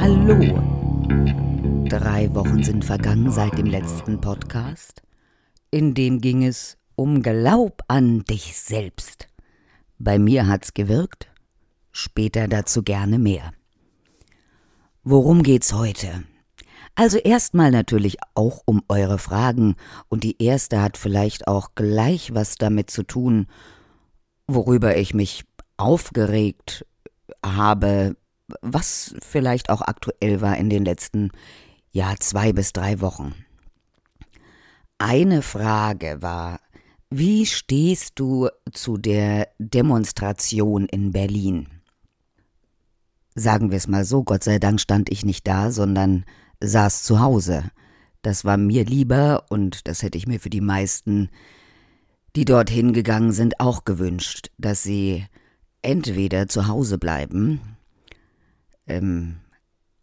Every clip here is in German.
hallo. Drei Wochen sind vergangen seit dem letzten Podcast. In dem ging es um Glaub an dich selbst. Bei mir hat's gewirkt, später dazu gerne mehr. Worum geht's heute? Also erstmal natürlich auch um eure Fragen und die erste hat vielleicht auch gleich was damit zu tun, worüber ich mich aufgeregt habe, was vielleicht auch aktuell war in den letzten, ja, zwei bis drei Wochen. Eine Frage war, wie stehst du zu der Demonstration in Berlin? Sagen wir es mal so, Gott sei Dank stand ich nicht da, sondern saß zu Hause. Das war mir lieber und das hätte ich mir für die meisten, die dorthin gegangen sind, auch gewünscht, dass sie entweder zu Hause bleiben ähm,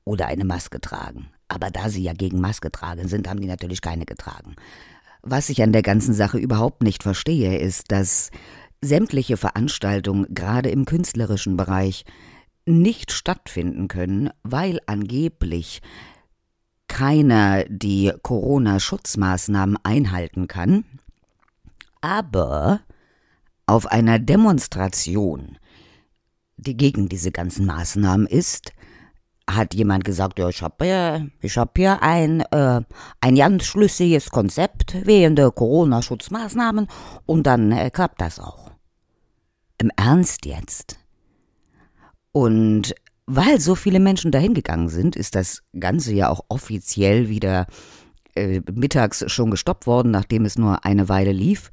oder eine Maske tragen. Aber da sie ja gegen Maske tragen sind, haben die natürlich keine getragen. Was ich an der ganzen Sache überhaupt nicht verstehe, ist, dass sämtliche Veranstaltungen, gerade im künstlerischen Bereich, nicht stattfinden können, weil angeblich keiner die Corona-Schutzmaßnahmen einhalten kann. Aber auf einer Demonstration, die gegen diese ganzen Maßnahmen ist, hat jemand gesagt, ja, ich habe ja, ich hab hier ein, äh, ein ganz schlüssiges Konzept wegen der Corona-Schutzmaßnahmen und dann äh, klappt das auch. Im Ernst jetzt? Und weil so viele Menschen dahin gegangen sind, ist das Ganze ja auch offiziell wieder äh, mittags schon gestoppt worden, nachdem es nur eine Weile lief.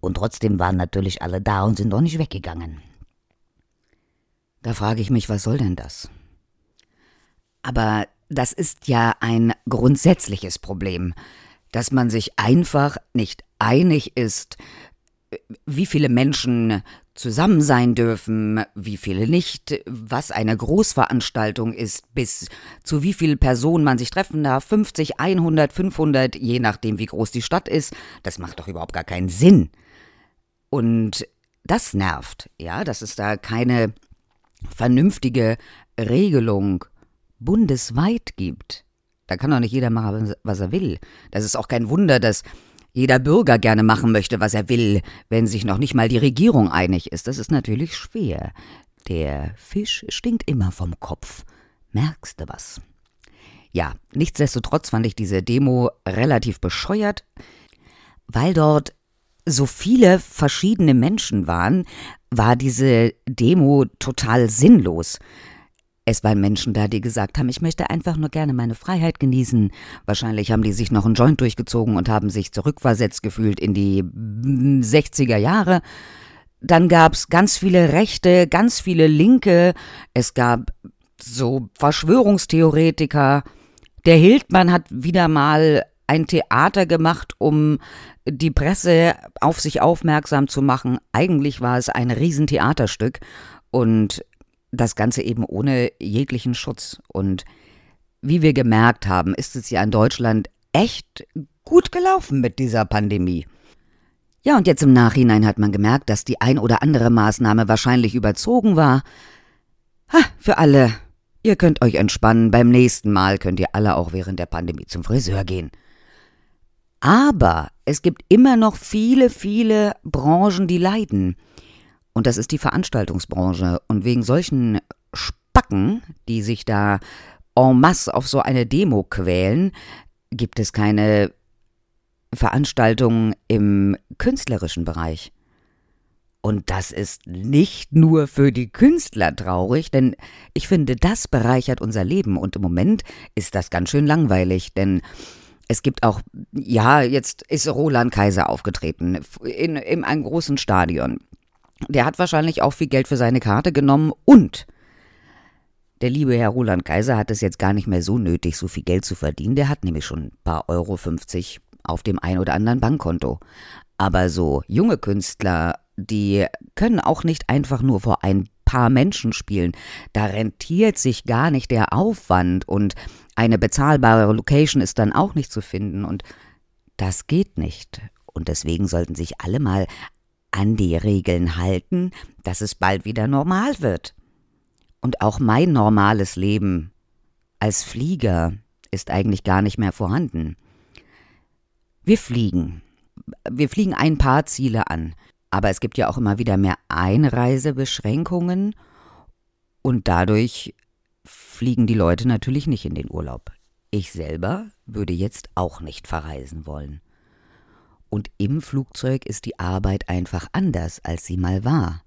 Und trotzdem waren natürlich alle da und sind doch nicht weggegangen. Da frage ich mich, was soll denn das? Aber das ist ja ein grundsätzliches Problem, dass man sich einfach nicht einig ist, wie viele Menschen zusammen sein dürfen, wie viele nicht, was eine Großveranstaltung ist, bis zu wie viel Personen man sich treffen darf, 50, 100, 500, je nachdem wie groß die Stadt ist, das macht doch überhaupt gar keinen Sinn. Und das nervt, ja, dass es da keine vernünftige Regelung bundesweit gibt. Da kann doch nicht jeder machen, was er will. Das ist auch kein Wunder, dass jeder Bürger gerne machen möchte, was er will, wenn sich noch nicht mal die Regierung einig ist. Das ist natürlich schwer. Der Fisch stinkt immer vom Kopf. Merkst du was? Ja, nichtsdestotrotz fand ich diese Demo relativ bescheuert, weil dort so viele verschiedene Menschen waren, war diese Demo total sinnlos. Es waren Menschen da, die gesagt haben, ich möchte einfach nur gerne meine Freiheit genießen. Wahrscheinlich haben die sich noch einen Joint durchgezogen und haben sich zurückversetzt gefühlt in die 60er Jahre. Dann gab's ganz viele Rechte, ganz viele Linke. Es gab so Verschwörungstheoretiker. Der Hildmann hat wieder mal ein Theater gemacht, um die Presse auf sich aufmerksam zu machen. Eigentlich war es ein Riesentheaterstück und das Ganze eben ohne jeglichen Schutz. Und wie wir gemerkt haben, ist es ja in Deutschland echt gut gelaufen mit dieser Pandemie. Ja, und jetzt im Nachhinein hat man gemerkt, dass die ein oder andere Maßnahme wahrscheinlich überzogen war. Ha, für alle. Ihr könnt euch entspannen. Beim nächsten Mal könnt ihr alle auch während der Pandemie zum Friseur gehen. Aber es gibt immer noch viele, viele Branchen, die leiden. Und das ist die Veranstaltungsbranche. Und wegen solchen Spacken, die sich da en masse auf so eine Demo quälen, gibt es keine Veranstaltungen im künstlerischen Bereich. Und das ist nicht nur für die Künstler traurig, denn ich finde, das bereichert unser Leben. Und im Moment ist das ganz schön langweilig, denn es gibt auch, ja, jetzt ist Roland Kaiser aufgetreten in, in einem großen Stadion. Der hat wahrscheinlich auch viel Geld für seine Karte genommen und der liebe Herr Roland Kaiser hat es jetzt gar nicht mehr so nötig, so viel Geld zu verdienen. Der hat nämlich schon ein paar Euro 50 auf dem ein oder anderen Bankkonto. Aber so junge Künstler, die können auch nicht einfach nur vor ein paar Menschen spielen. Da rentiert sich gar nicht der Aufwand und eine bezahlbare Location ist dann auch nicht zu finden und das geht nicht. Und deswegen sollten sich alle mal an die Regeln halten, dass es bald wieder normal wird. Und auch mein normales Leben als Flieger ist eigentlich gar nicht mehr vorhanden. Wir fliegen. Wir fliegen ein paar Ziele an. Aber es gibt ja auch immer wieder mehr Einreisebeschränkungen und dadurch fliegen die Leute natürlich nicht in den Urlaub. Ich selber würde jetzt auch nicht verreisen wollen. Und im Flugzeug ist die Arbeit einfach anders, als sie mal war.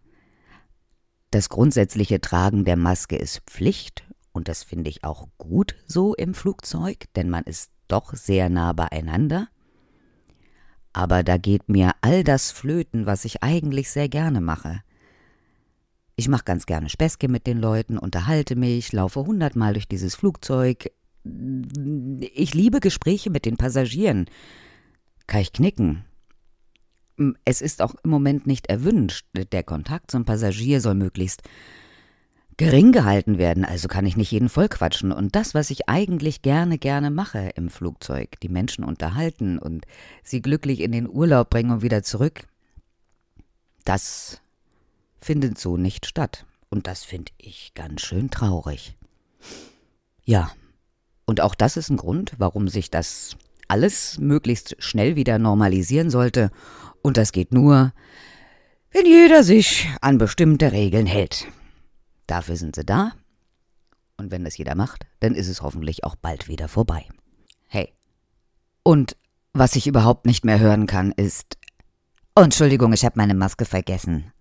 Das grundsätzliche Tragen der Maske ist Pflicht, und das finde ich auch gut so im Flugzeug, denn man ist doch sehr nah beieinander. Aber da geht mir all das flöten, was ich eigentlich sehr gerne mache. Ich mache ganz gerne Späßke mit den Leuten, unterhalte mich, laufe hundertmal durch dieses Flugzeug. Ich liebe Gespräche mit den Passagieren. Kann ich knicken. Es ist auch im Moment nicht erwünscht. Der Kontakt zum Passagier soll möglichst gering gehalten werden, also kann ich nicht jeden vollquatschen. Und das, was ich eigentlich gerne, gerne mache im Flugzeug, die Menschen unterhalten und sie glücklich in den Urlaub bringen und wieder zurück, das findet so nicht statt. Und das finde ich ganz schön traurig. Ja, und auch das ist ein Grund, warum sich das alles möglichst schnell wieder normalisieren sollte. Und das geht nur, wenn jeder sich an bestimmte Regeln hält. Dafür sind sie da. Und wenn das jeder macht, dann ist es hoffentlich auch bald wieder vorbei. Hey. Und was ich überhaupt nicht mehr hören kann, ist. Oh, Entschuldigung, ich habe meine Maske vergessen.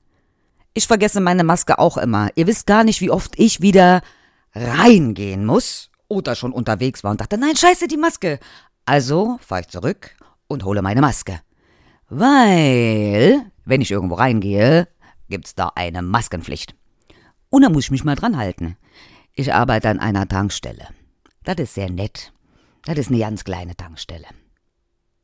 Ich vergesse meine Maske auch immer. Ihr wisst gar nicht, wie oft ich wieder reingehen muss oder schon unterwegs war und dachte, nein, scheiße, die Maske. Also fahre ich zurück und hole meine Maske. Weil, wenn ich irgendwo reingehe, gibt's da eine Maskenpflicht. Und da muss ich mich mal dran halten. Ich arbeite an einer Tankstelle. Das ist sehr nett. Das ist eine ganz kleine Tankstelle.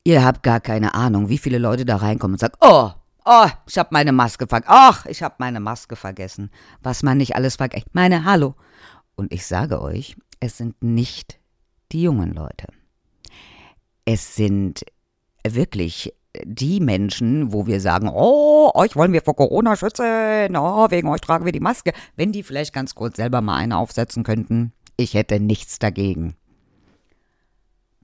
Ihr habt gar keine Ahnung, wie viele Leute da reinkommen und sagen, oh, oh, ich hab meine Maske vergessen. Ach, ich hab meine Maske vergessen. Was man nicht alles vergessen. Meine, hallo. Und ich sage euch, es sind nicht die jungen Leute. Es sind wirklich die Menschen, wo wir sagen, oh, euch wollen wir vor Corona schützen, oh, wegen euch tragen wir die Maske, wenn die vielleicht ganz kurz selber mal eine aufsetzen könnten, ich hätte nichts dagegen.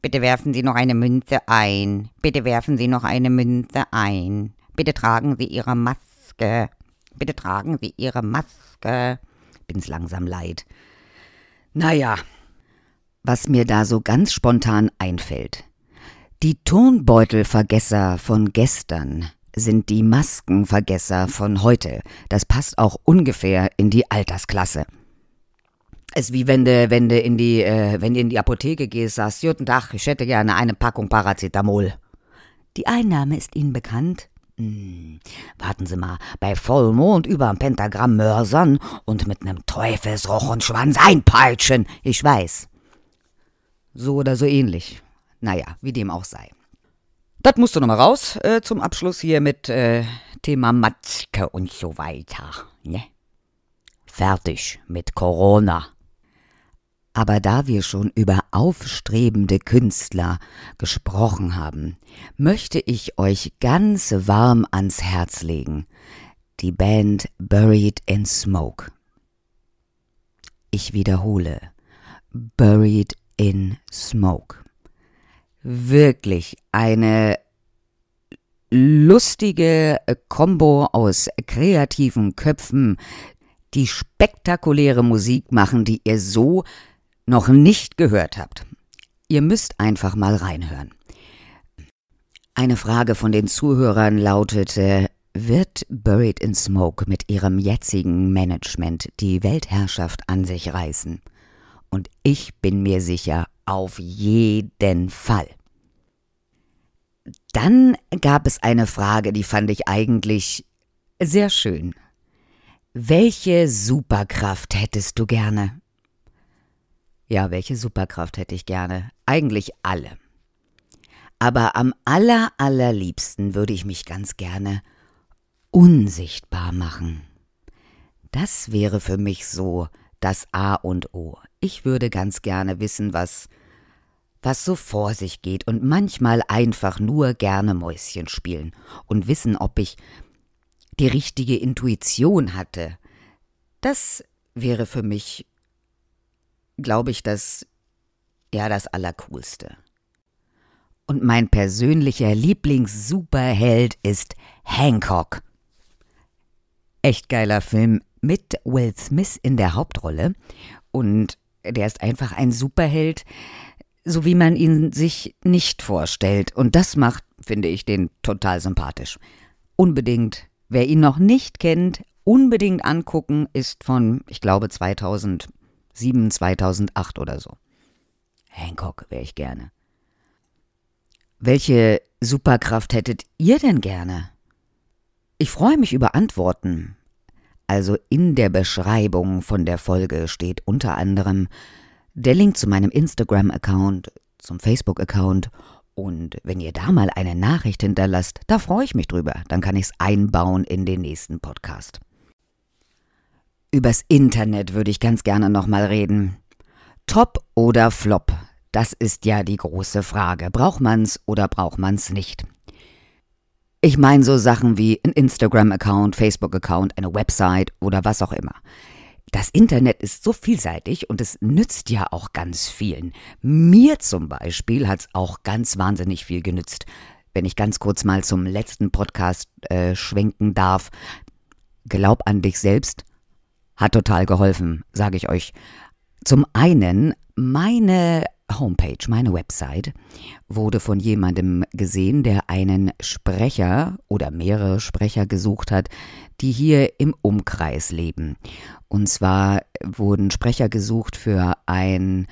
Bitte werfen Sie noch eine Münze ein. Bitte werfen Sie noch eine Münze ein. Bitte tragen Sie Ihre Maske. Bitte tragen Sie Ihre Maske. Bin's langsam leid. Naja, was mir da so ganz spontan einfällt. Die Turnbeutelvergesser von gestern sind die Maskenvergesser von heute. Das passt auch ungefähr in die Altersklasse. Es ist wie wenn du, wenn du in die, äh, wenn du in die Apotheke gehst, sagst, guten Tag, ich hätte gerne eine Packung Paracetamol. Die Einnahme ist Ihnen bekannt? Hm, warten Sie mal, bei Vollmond überm Pentagramm mörsern und mit nem Teufelsroch und Schwanz einpeitschen. Ich weiß. So oder so ähnlich. Naja, wie dem auch sei. Das musst du nochmal raus äh, zum Abschluss hier mit äh, Thema Matzke und so weiter. Ne? Fertig mit Corona. Aber da wir schon über aufstrebende Künstler gesprochen haben, möchte ich euch ganz warm ans Herz legen. Die Band Buried in Smoke. Ich wiederhole. Buried in Smoke wirklich eine lustige Kombo aus kreativen Köpfen, die spektakuläre Musik machen, die ihr so noch nicht gehört habt. Ihr müsst einfach mal reinhören. Eine Frage von den Zuhörern lautete, wird Buried in Smoke mit ihrem jetzigen Management die Weltherrschaft an sich reißen? Und ich bin mir sicher, auf jeden Fall. Dann gab es eine Frage, die fand ich eigentlich sehr schön. Welche Superkraft hättest du gerne? Ja, welche Superkraft hätte ich gerne? Eigentlich alle. Aber am aller, allerliebsten würde ich mich ganz gerne unsichtbar machen. Das wäre für mich so das A und O. Ich würde ganz gerne wissen, was was so vor sich geht und manchmal einfach nur gerne Mäuschen spielen und wissen, ob ich die richtige Intuition hatte. Das wäre für mich, glaube ich, das, ja, das Allercoolste. Und mein persönlicher Lieblings-Superheld ist Hancock. Echt geiler Film mit Will Smith in der Hauptrolle. Und der ist einfach ein Superheld, so wie man ihn sich nicht vorstellt. Und das macht, finde ich, den total sympathisch. Unbedingt, wer ihn noch nicht kennt, unbedingt angucken, ist von, ich glaube, 2007, 2008 oder so. Hancock wäre ich gerne. Welche Superkraft hättet ihr denn gerne? Ich freue mich über Antworten. Also in der Beschreibung von der Folge steht unter anderem der Link zu meinem Instagram-Account, zum Facebook-Account und wenn ihr da mal eine Nachricht hinterlasst, da freue ich mich drüber. Dann kann ich es einbauen in den nächsten Podcast. Übers Internet würde ich ganz gerne nochmal reden. Top oder Flop? Das ist ja die große Frage. Braucht man's oder braucht man's nicht? Ich meine so Sachen wie ein Instagram-Account, Facebook-Account, eine Website oder was auch immer. Das Internet ist so vielseitig und es nützt ja auch ganz vielen. Mir zum Beispiel hat's auch ganz wahnsinnig viel genützt. Wenn ich ganz kurz mal zum letzten Podcast äh, schwenken darf. Glaub an dich selbst hat total geholfen, sage ich euch. Zum einen meine Homepage, meine Website, wurde von jemandem gesehen, der einen Sprecher oder mehrere Sprecher gesucht hat, die hier im Umkreis leben. Und zwar wurden Sprecher gesucht für ein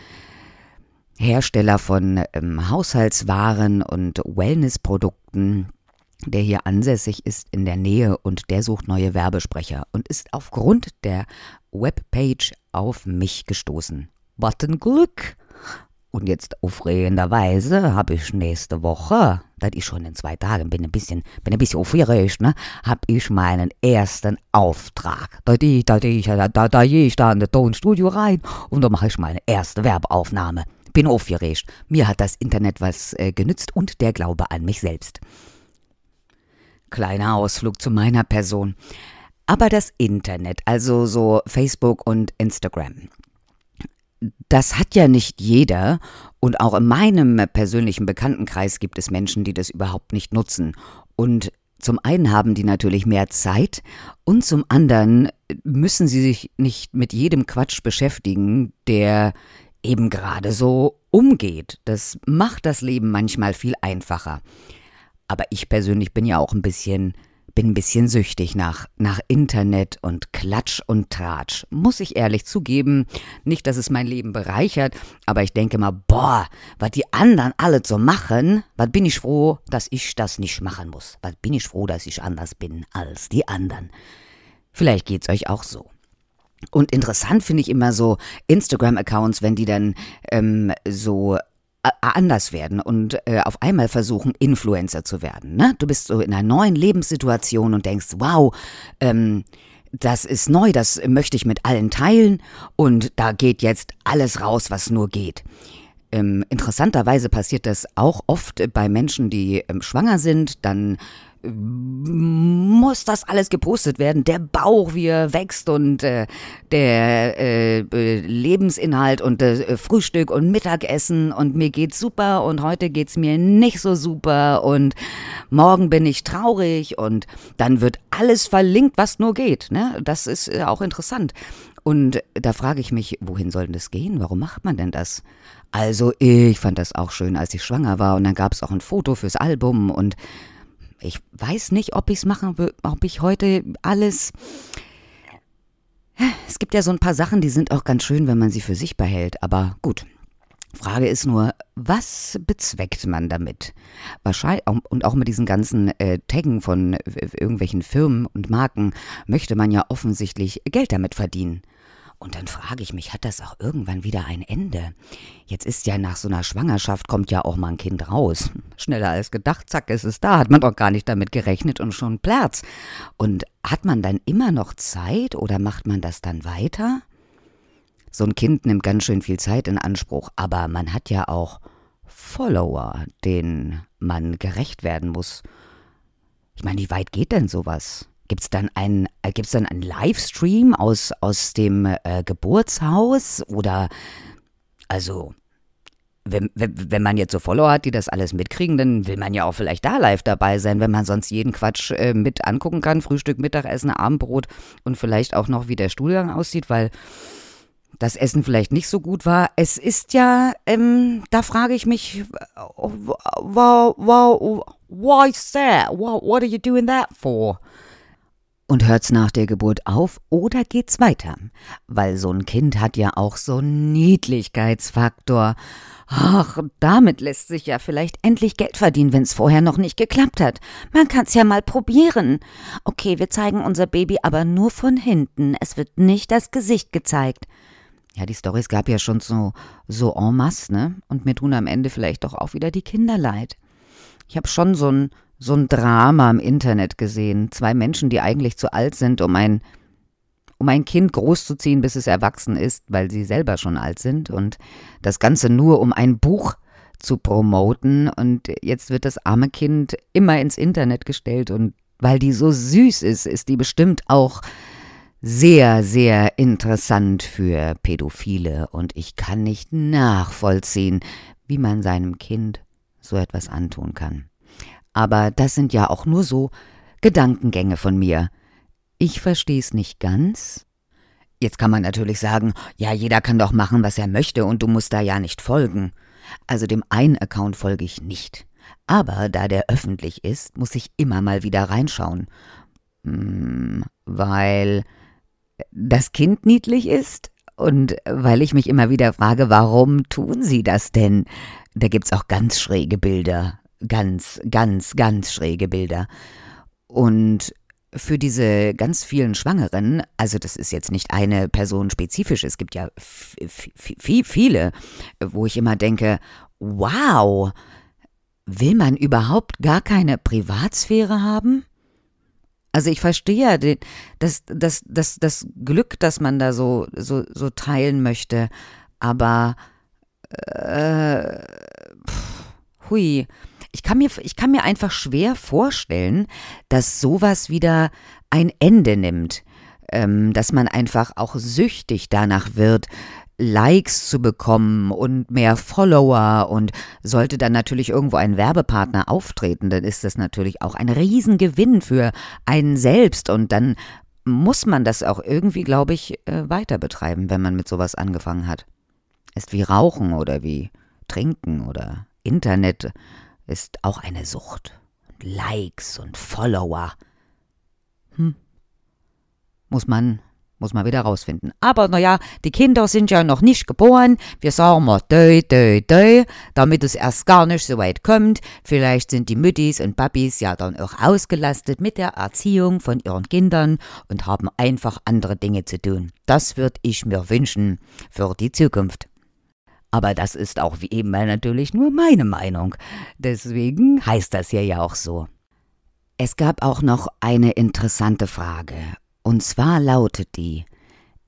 Hersteller von ähm, Haushaltswaren und Wellnessprodukten, der hier ansässig ist in der Nähe und der sucht neue Werbesprecher und ist aufgrund der Webpage auf mich gestoßen. Ein Glück! Und jetzt aufregenderweise habe ich nächste Woche, das ist schon in zwei Tagen, bin ein bisschen, bin ein bisschen aufgeregt, ne, habe ich meinen ersten Auftrag. Da gehe da, ich, da, da, da ich da in das Tonstudio rein und da mache ich meine erste Werbeaufnahme. Bin aufgeregt. Mir hat das Internet was äh, genützt und der Glaube an mich selbst. Kleiner Ausflug zu meiner Person. Aber das Internet, also so Facebook und Instagram, das hat ja nicht jeder und auch in meinem persönlichen Bekanntenkreis gibt es Menschen, die das überhaupt nicht nutzen. Und zum einen haben die natürlich mehr Zeit und zum anderen müssen sie sich nicht mit jedem Quatsch beschäftigen, der eben gerade so umgeht. Das macht das Leben manchmal viel einfacher. Aber ich persönlich bin ja auch ein bisschen bin ein bisschen süchtig nach, nach Internet und Klatsch und Tratsch. Muss ich ehrlich zugeben. Nicht, dass es mein Leben bereichert, aber ich denke mal, boah, was die anderen alle so machen, was bin ich froh, dass ich das nicht machen muss. Was bin ich froh, dass ich anders bin als die anderen. Vielleicht geht's euch auch so. Und interessant finde ich immer so Instagram-Accounts, wenn die dann ähm, so anders werden und äh, auf einmal versuchen, Influencer zu werden. Ne? Du bist so in einer neuen Lebenssituation und denkst, wow, ähm, das ist neu, das möchte ich mit allen teilen und da geht jetzt alles raus, was nur geht. Ähm, interessanterweise passiert das auch oft bei Menschen, die ähm, schwanger sind, dann muss das alles gepostet werden. Der Bauch, wie er wächst und äh, der äh, äh Lebensinhalt und äh, Frühstück und Mittagessen und mir geht's super und heute geht's mir nicht so super und morgen bin ich traurig und dann wird alles verlinkt, was nur geht. Ne? Das ist äh, auch interessant. Und da frage ich mich, wohin soll denn das gehen? Warum macht man denn das? Also ich fand das auch schön, als ich schwanger war und dann gab es auch ein Foto fürs Album und ich weiß nicht, ob ich es machen will, ob ich heute alles. Es gibt ja so ein paar Sachen, die sind auch ganz schön, wenn man sie für sich behält, aber gut. Frage ist nur, was bezweckt man damit? Wahrscheinlich, und auch mit diesen ganzen äh, Taggen von äh, irgendwelchen Firmen und Marken möchte man ja offensichtlich Geld damit verdienen. Und dann frage ich mich, hat das auch irgendwann wieder ein Ende? Jetzt ist ja nach so einer Schwangerschaft kommt ja auch mal ein Kind raus. Schneller als gedacht, zack, ist es da. Hat man doch gar nicht damit gerechnet und schon Platz. Und hat man dann immer noch Zeit oder macht man das dann weiter? So ein Kind nimmt ganz schön viel Zeit in Anspruch, aber man hat ja auch Follower, denen man gerecht werden muss. Ich meine, wie weit geht denn sowas? Gibt's dann ein, äh, gibt's dann einen Livestream aus, aus dem äh, Geburtshaus oder, also, wenn, wenn, wenn man jetzt so Follower hat, die das alles mitkriegen, dann will man ja auch vielleicht da live dabei sein, wenn man sonst jeden Quatsch äh, mit angucken kann. Frühstück, Mittagessen, Abendbrot und vielleicht auch noch, wie der Stuhlgang aussieht, weil das Essen vielleicht nicht so gut war. Es ist ja, ähm, da frage ich mich, wow, wow, why is that? What are you doing that for? Und hört's nach der Geburt auf oder geht's weiter? Weil so ein Kind hat ja auch so einen Niedlichkeitsfaktor. Ach, damit lässt sich ja vielleicht endlich Geld verdienen, wenn's vorher noch nicht geklappt hat. Man kann's ja mal probieren. Okay, wir zeigen unser Baby aber nur von hinten. Es wird nicht das Gesicht gezeigt. Ja, die Storys gab ja schon so, so en masse, ne? Und mir tun am Ende vielleicht doch auch wieder die Kinder leid. Ich habe schon so ein, so ein Drama im Internet gesehen. Zwei Menschen, die eigentlich zu alt sind, um ein, um ein Kind großzuziehen, bis es erwachsen ist, weil sie selber schon alt sind. Und das Ganze nur, um ein Buch zu promoten. Und jetzt wird das arme Kind immer ins Internet gestellt. Und weil die so süß ist, ist die bestimmt auch sehr, sehr interessant für Pädophile und ich kann nicht nachvollziehen, wie man seinem Kind so etwas antun kann. Aber das sind ja auch nur so Gedankengänge von mir. Ich versteh's nicht ganz. Jetzt kann man natürlich sagen, ja, jeder kann doch machen, was er möchte und du musst da ja nicht folgen. Also dem einen Account folge ich nicht. Aber da der öffentlich ist, muss ich immer mal wieder reinschauen. Hm, weil das Kind niedlich ist und weil ich mich immer wieder frage, warum tun sie das denn? Da gibt's auch ganz schräge Bilder. Ganz, ganz, ganz schräge Bilder. Und für diese ganz vielen Schwangeren, also das ist jetzt nicht eine Person spezifisch, es gibt ja viele, wo ich immer denke, wow, will man überhaupt gar keine Privatsphäre haben? Also ich verstehe ja das, das, das, das Glück, das man da so, so, so teilen möchte, aber äh, pff, hui. Ich kann, mir, ich kann mir einfach schwer vorstellen, dass sowas wieder ein Ende nimmt. Ähm, dass man einfach auch süchtig danach wird, Likes zu bekommen und mehr Follower und sollte dann natürlich irgendwo ein Werbepartner auftreten, dann ist das natürlich auch ein Riesengewinn für einen selbst und dann muss man das auch irgendwie, glaube ich, äh, weiter betreiben, wenn man mit sowas angefangen hat. Ist wie Rauchen oder wie Trinken oder Internet ist auch eine Sucht. Likes und Follower. Hm. Muss man muss man wieder rausfinden. Aber naja, die Kinder sind ja noch nicht geboren. Wir sagen mal dö, dö, dö, damit es erst gar nicht so weit kommt. Vielleicht sind die Müttis und Papis ja dann auch ausgelastet mit der Erziehung von ihren Kindern und haben einfach andere Dinge zu tun. Das würde ich mir wünschen für die Zukunft. Aber das ist auch wie eben natürlich nur meine Meinung. Deswegen heißt das hier ja auch so. Es gab auch noch eine interessante Frage. Und zwar lautet die,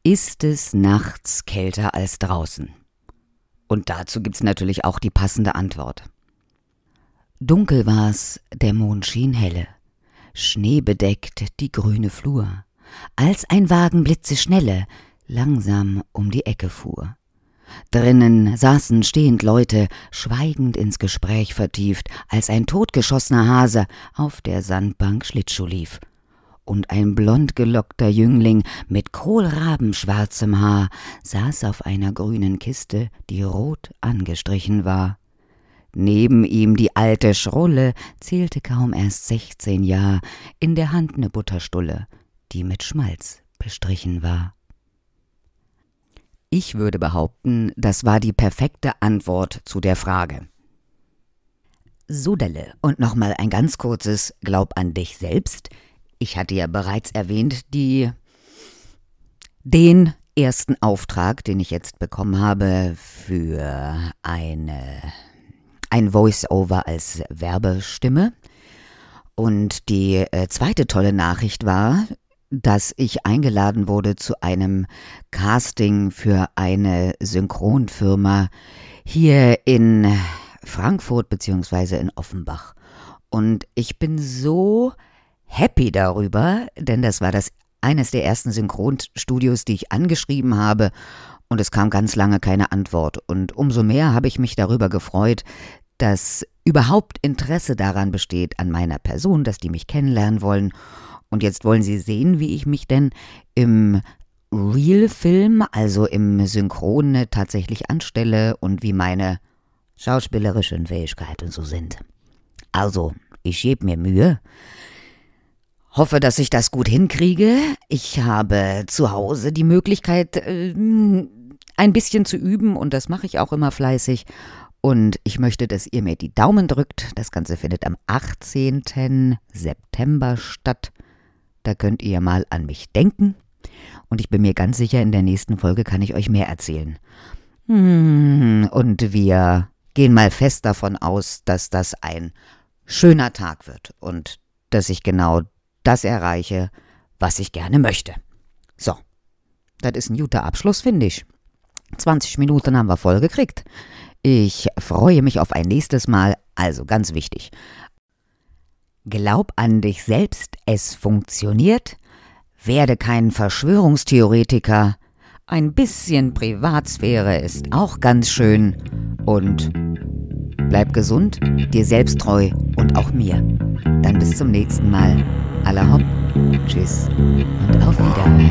ist es nachts kälter als draußen? Und dazu gibt's natürlich auch die passende Antwort. Dunkel war's, der Mond schien helle, schneebedeckt die grüne Flur, als ein Wagen blitzeschnelle langsam um die Ecke fuhr. Drinnen saßen stehend Leute, schweigend ins Gespräch vertieft, als ein totgeschossener Hase auf der Sandbank Schlittschuh lief und ein blond gelockter Jüngling mit kohlrabenschwarzem Haar saß auf einer grünen Kiste, die rot angestrichen war. Neben ihm die alte Schrulle zählte kaum erst sechzehn Jahr, in der Hand ne Butterstulle, die mit Schmalz bestrichen war. Ich würde behaupten, das war die perfekte Antwort zu der Frage. Sudelle, und nochmal ein ganz kurzes Glaub an dich selbst. Ich hatte ja bereits erwähnt, die den ersten Auftrag, den ich jetzt bekommen habe für eine ein Voice-Over als Werbestimme. Und die äh, zweite tolle Nachricht war, dass ich eingeladen wurde zu einem Casting für eine Synchronfirma hier in Frankfurt beziehungsweise in Offenbach. Und ich bin so happy darüber, denn das war das eines der ersten Synchronstudios, die ich angeschrieben habe und es kam ganz lange keine Antwort. Und umso mehr habe ich mich darüber gefreut, dass überhaupt Interesse daran besteht an meiner Person, dass die mich kennenlernen wollen. Und jetzt wollen sie sehen, wie ich mich denn im Real-Film, also im Synchrone tatsächlich anstelle und wie meine schauspielerischen Fähigkeiten so sind. Also, ich gebe mir Mühe. Hoffe, dass ich das gut hinkriege. Ich habe zu Hause die Möglichkeit, äh, ein bisschen zu üben und das mache ich auch immer fleißig. Und ich möchte, dass ihr mir die Daumen drückt. Das Ganze findet am 18. September statt. Da könnt ihr mal an mich denken. Und ich bin mir ganz sicher, in der nächsten Folge kann ich euch mehr erzählen. Hm, und wir gehen mal fest davon aus, dass das ein schöner Tag wird und dass ich genau das erreiche, was ich gerne möchte. So, das ist ein guter Abschluss, finde ich. 20 Minuten haben wir voll gekriegt. Ich freue mich auf ein nächstes Mal, also ganz wichtig. Glaub an dich selbst, es funktioniert. Werde kein Verschwörungstheoretiker. Ein bisschen Privatsphäre ist auch ganz schön. Und bleib gesund, dir selbst treu und auch mir. Dann bis zum nächsten Mal. Aller hopp, tschüss und auf Wiedersehen.